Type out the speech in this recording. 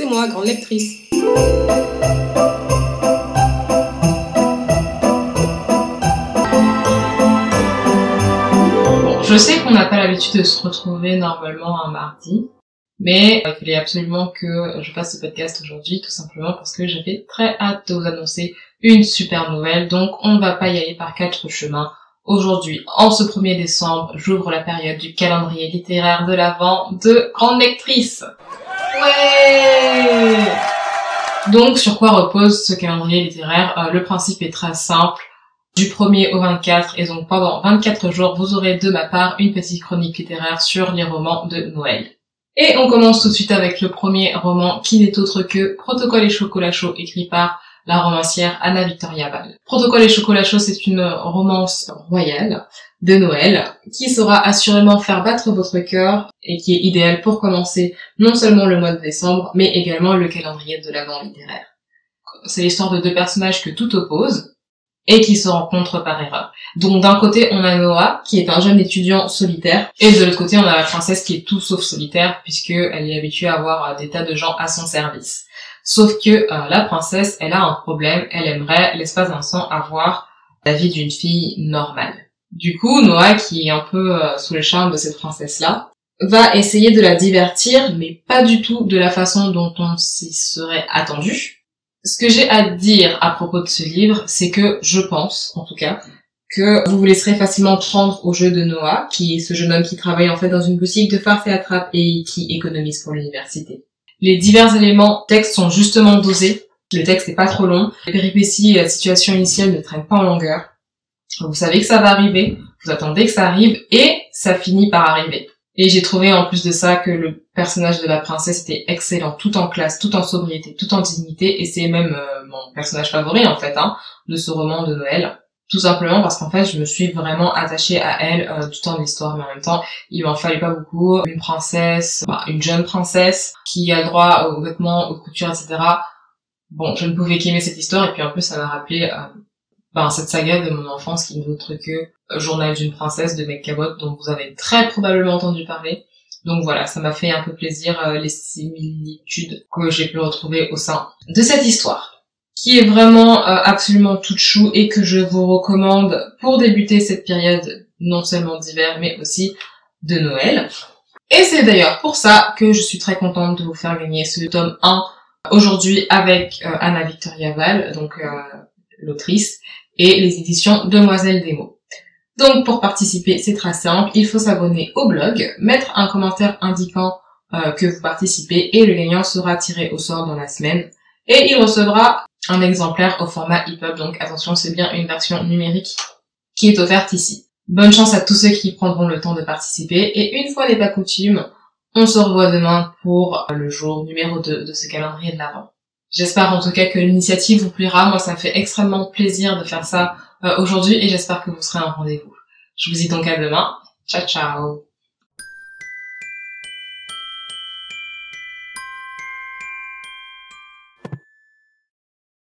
C'est moi, grande lectrice. Je sais qu'on n'a pas l'habitude de se retrouver normalement un mardi, mais il fallait absolument que je fasse ce podcast aujourd'hui, tout simplement parce que j'avais très hâte de vous annoncer une super nouvelle, donc on ne va pas y aller par quatre chemins. Aujourd'hui, en ce 1er décembre, j'ouvre la période du calendrier littéraire de l'Avent de Grande Lectrice. Donc, sur quoi repose ce calendrier littéraire euh, Le principe est très simple. Du 1er au 24, et donc pendant 24 jours, vous aurez de ma part une petite chronique littéraire sur les romans de Noël. Et on commence tout de suite avec le premier roman qui n'est autre que Protocole et chocolat chaud écrit par la romancière Anna Victoria Val. Protocole et chocolat chaud, c'est une romance royale de Noël qui saura assurément faire battre votre cœur et qui est idéale pour commencer non seulement le mois de décembre, mais également le calendrier de l'avant littéraire. C'est l'histoire de deux personnages que tout oppose et qui se rencontrent par erreur. Donc d'un côté, on a Noah, qui est un jeune étudiant solitaire, et de l'autre côté, on a la princesse qui est tout sauf solitaire, puisqu'elle est habituée à avoir des tas de gens à son service. Sauf que euh, la princesse, elle a un problème, elle aimerait, l'espace d'un instant, avoir la vie d'une fille normale. Du coup, Noah, qui est un peu euh, sous le charme de cette princesse-là, va essayer de la divertir, mais pas du tout de la façon dont on s'y serait attendu. Ce que j'ai à dire à propos de ce livre, c'est que je pense, en tout cas, que vous vous laisserez facilement prendre au jeu de Noah, qui est ce jeune homme qui travaille en fait dans une boutique de farce et attrape et qui économise pour l'université. Les divers éléments texte sont justement dosés. Le texte n'est pas trop long. Les péripéties et la situation initiale ne traînent pas en longueur. Vous savez que ça va arriver, vous attendez que ça arrive et ça finit par arriver. Et j'ai trouvé en plus de ça que le personnage de la princesse était excellent, tout en classe, tout en sobriété, tout en dignité, et c'est même euh, mon personnage favori en fait, hein, de ce roman de Noël. Tout simplement parce qu'en fait, je me suis vraiment attachée à elle euh, tout en l'histoire, mais en même temps, il m'en fallait pas beaucoup. Une princesse, une jeune princesse qui a droit aux vêtements, aux coutures, etc. Bon, je ne pouvais qu'aimer cette histoire, et puis en plus, ça m'a rappelé euh, bah, cette saga de mon enfance qui n'est autre que euh, Journal d'une princesse de Meg Cabot, dont vous avez très probablement entendu parler. Donc voilà, ça m'a fait un peu plaisir les similitudes que j'ai pu retrouver au sein de cette histoire qui est vraiment euh, absolument toute chou et que je vous recommande pour débuter cette période non seulement d'hiver mais aussi de Noël. Et c'est d'ailleurs pour ça que je suis très contente de vous faire gagner ce tome 1 aujourd'hui avec euh, Anna Victoria Val, donc euh, l'autrice, et les éditions Demoiselle des mots. Donc pour participer, c'est très simple, il faut s'abonner au blog, mettre un commentaire indiquant que vous participez et le gagnant sera tiré au sort dans la semaine et il recevra un exemplaire au format EPUB, donc attention, c'est bien une version numérique qui est offerte ici. Bonne chance à tous ceux qui prendront le temps de participer, et une fois n'est pas coutume, on se revoit demain pour le jour numéro 2 de ce calendrier de l'Avent. J'espère en tout cas que l'initiative vous plaira, moi ça me fait extrêmement plaisir de faire ça euh, aujourd'hui, et j'espère que vous serez un rendez-vous. Je vous dis donc à demain, ciao ciao